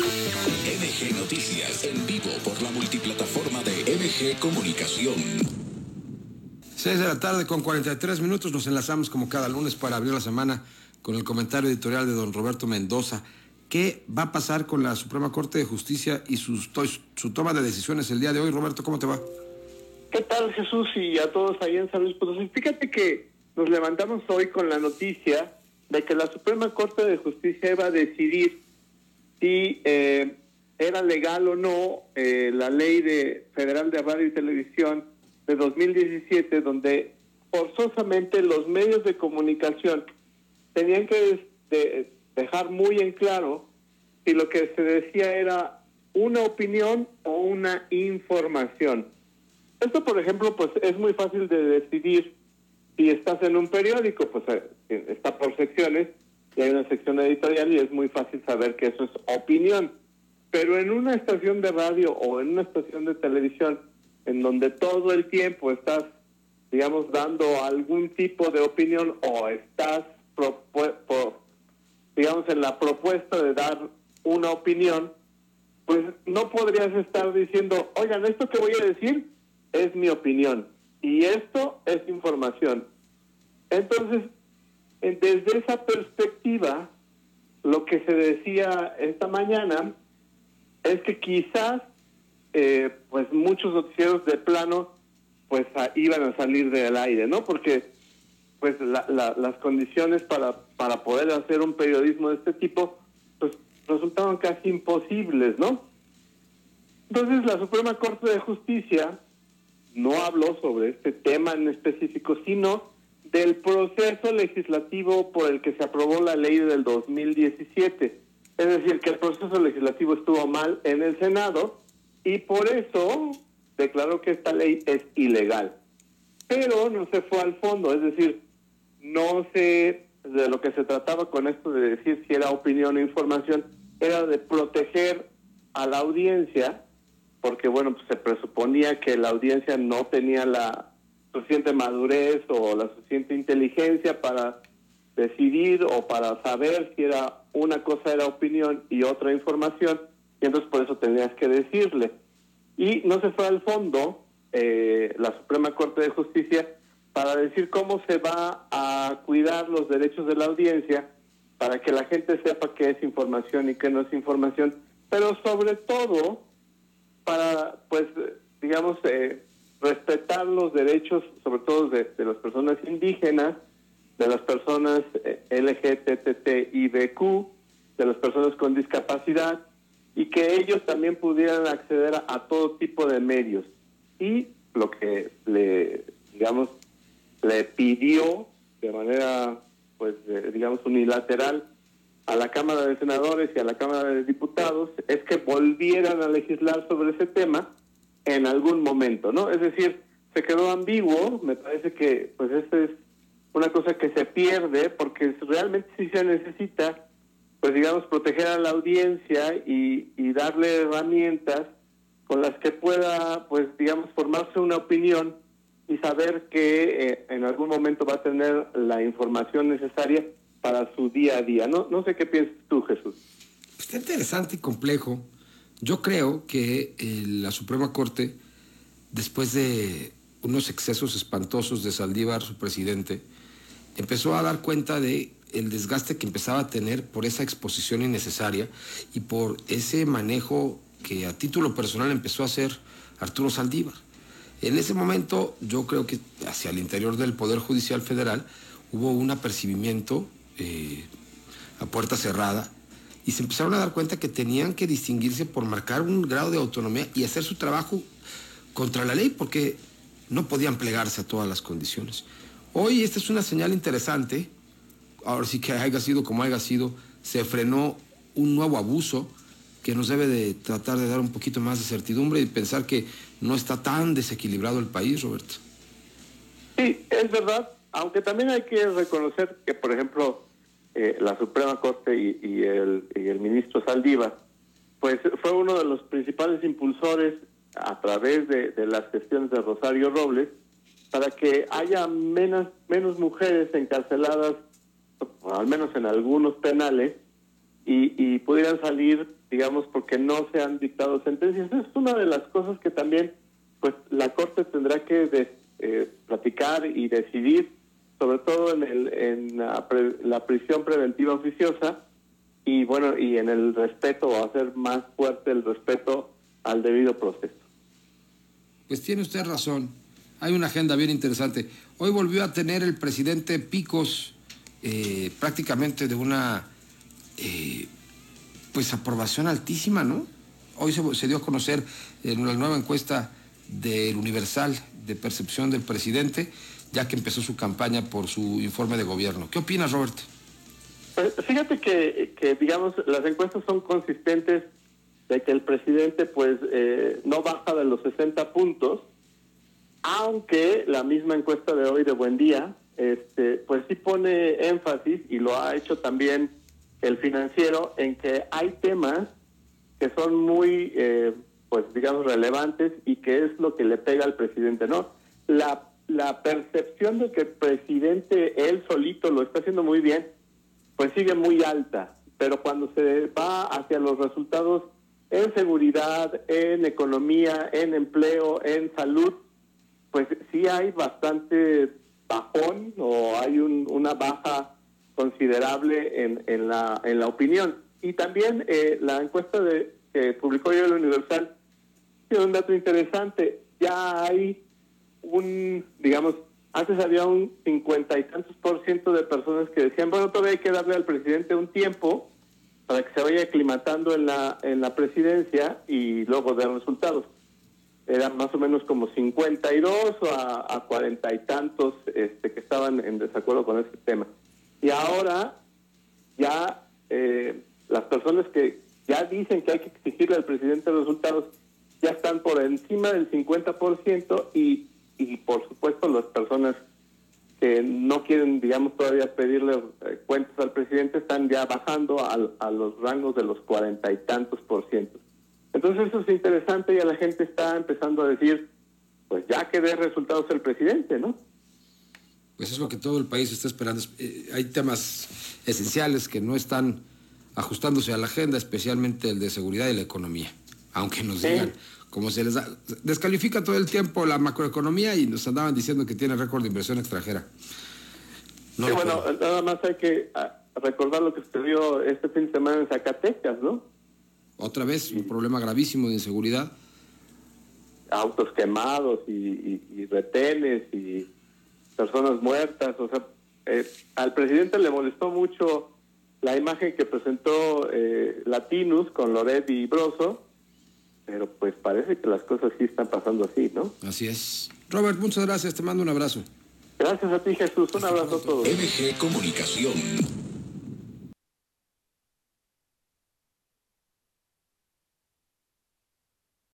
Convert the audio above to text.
MG Noticias, en vivo por la multiplataforma de MG Comunicación. 6 de la tarde con 43 minutos nos enlazamos como cada lunes para abrir la semana con el comentario editorial de don Roberto Mendoza. ¿Qué va a pasar con la Suprema Corte de Justicia y sus su toma de decisiones el día de hoy? Roberto, ¿cómo te va? ¿Qué tal Jesús y a todos ahí en San Luis Potosí? Fíjate que nos levantamos hoy con la noticia de que la Suprema Corte de Justicia iba a decidir si eh, era legal o no eh, la ley de federal de radio y televisión de 2017, donde forzosamente los medios de comunicación tenían que dejar muy en claro si lo que se decía era una opinión o una información. Esto, por ejemplo, pues es muy fácil de decidir si estás en un periódico, pues eh, está por secciones y hay una sección editorial y es muy fácil saber que eso es opinión. Pero en una estación de radio o en una estación de televisión, en donde todo el tiempo estás, digamos, dando algún tipo de opinión o estás, digamos, en la propuesta de dar una opinión, pues no podrías estar diciendo, oigan, esto que voy a decir es mi opinión y esto es información. Entonces, desde esa perspectiva, lo que se decía esta mañana es que quizás eh, pues muchos noticieros de plano pues iban a salir del aire, ¿no? Porque pues las condiciones para, para poder hacer un periodismo de este tipo pues resultaban casi imposibles, ¿no? Entonces la Suprema Corte de Justicia no habló sobre este tema en específico, sino del proceso legislativo por el que se aprobó la ley del 2017. Es decir, que el proceso legislativo estuvo mal en el Senado y por eso declaró que esta ley es ilegal. Pero no se fue al fondo, es decir, no sé de lo que se trataba con esto de decir si era opinión o información, era de proteger a la audiencia, porque bueno, pues se presuponía que la audiencia no tenía la suficiente madurez o la suficiente inteligencia para decidir o para saber si era una cosa era opinión y otra información, y entonces por eso tenías que decirle. Y no se fue al fondo eh, la Suprema Corte de Justicia para decir cómo se va a cuidar los derechos de la audiencia para que la gente sepa qué es información y qué no es información, pero sobre todo para, pues, digamos, eh, respetar los derechos, sobre todo de, las personas indígenas, de las personas eh, LGTTIBQ, de las personas con discapacidad, y que ellos también pudieran acceder a, todo tipo de medios. Y lo que le, digamos, le pidió de manera, pues, digamos, unilateral a la Cámara de Senadores y a la Cámara de Diputados es que volvieran a legislar sobre ese tema en algún momento, ¿no? Es decir, se quedó ambiguo, me parece que pues esta es una cosa que se pierde porque realmente sí se necesita, pues digamos, proteger a la audiencia y, darle herramientas con las que pueda, pues digamos, formarse una opinión y saber que eh, en algún momento va a tener la información necesaria para su día a día. No, no sé qué piensas tú, Jesús. Está interesante y complejo yo creo que eh, la Suprema Corte, después de unos excesos espantosos de Saldívar, su presidente, empezó a dar cuenta de el desgaste que empezaba a tener por esa exposición innecesaria y por ese manejo que a título personal empezó a hacer Arturo Saldívar. En ese momento yo creo que hacia el interior del Poder Judicial Federal hubo un apercibimiento eh, a puerta cerrada y se empezaron a dar cuenta que tenían que distinguirse por marcar un grado de autonomía y hacer su trabajo contra la ley porque no podían plegarse a todas las condiciones. Hoy esta es una señal interesante, ahora sí que haya sido como haya sido, se frenó un nuevo abuso que nos debe de tratar de dar un poquito más de certidumbre y pensar que no está tan desequilibrado el país, Roberto. Sí, es verdad, aunque también hay que reconocer que, por ejemplo, eh, la Suprema Corte y, el, ministro Saldívar, pues fue uno de los principales impulsores a través de, las gestiones de Rosario Robles para que haya menos, menos mujeres encarceladas, al menos en algunos penales, y, pudieran salir digamos, porque no se han dictado sentencias. Es una de las cosas que también pues la Corte tendrá que eh, platicar y decidir, sobre todo en, el, en la, la, prisión preventiva oficiosa y bueno, y en el respeto, o hacer más fuerte el respeto al debido proceso. Pues tiene usted razón. Hay una agenda bien interesante. Hoy volvió a tener el presidente picos eh, prácticamente de una eh, pues aprobación altísima, ¿no? Hoy se, dio a conocer en la nueva encuesta del Universal de percepción del presidente, ya que empezó su campaña por su informe de gobierno. ¿Qué opinas, Robert? Pues, fíjate que, digamos, las encuestas son consistentes de que el presidente, pues, eh, no baja de los 60 puntos, aunque la misma encuesta de hoy de Buen Día, este, pues sí pone énfasis, y lo ha hecho también el financiero, en que hay temas que son muy, eh, pues digamos, relevantes y que es lo que le pega al presidente, ¿no? La, la percepción de que el presidente él solito lo está haciendo muy bien, pues sigue muy alta, pero cuando se va hacia los resultados en seguridad, en economía, en empleo, en salud, pues sí hay bastante bajón o hay una baja considerable en, en, la, en la opinión. Y también eh, la encuesta de, que publicó yo el Universal tiene un dato interesante. Ya hay un, digamos, antes había un cincuenta y tantos por ciento de personas que decían, bueno, todavía hay que darle al presidente un tiempo para que se vaya aclimatando en la, en la presidencia y luego de resultados. Eran más o menos como 52 o a cuarenta y tantos este, que estaban en desacuerdo con ese tema. Y ahora ya eh, las personas que ya dicen que hay que exigirle al presidente resultados ya están por encima del 50% y, y por supuesto las personas que no quieren, digamos, todavía pedirle eh, cuentas al presidente están ya bajando a los rangos de los cuarenta y tantos por ciento. Entonces eso es interesante y a la gente está empezando a decir, pues ya que dé resultados el presidente, ¿no? Pues es lo que todo el país está esperando. Eh, hay temas esenciales que no están ajustándose a la agenda, especialmente el de seguridad y la economía. Aunque nos digan, como se les da, descalifica todo el tiempo la macroeconomía y nos andaban diciendo que tiene récord de inversión extranjera. sí, bueno, nada más hay que ah, recordar lo que sucedió este fin de semana en Zacatecas, ¿no? Otra vez, un problema gravísimo de inseguridad. Autos quemados y, y retenes y personas muertas, o sea, eh, al presidente le molestó mucho la imagen que presentó eh, Latinus con Loret y Broso, pero pues parece que las cosas sí están pasando así, ¿no? Así es. Robert, muchas gracias, te mando un abrazo. Gracias a ti, Jesús, un abrazo a todos. MG Comunicación.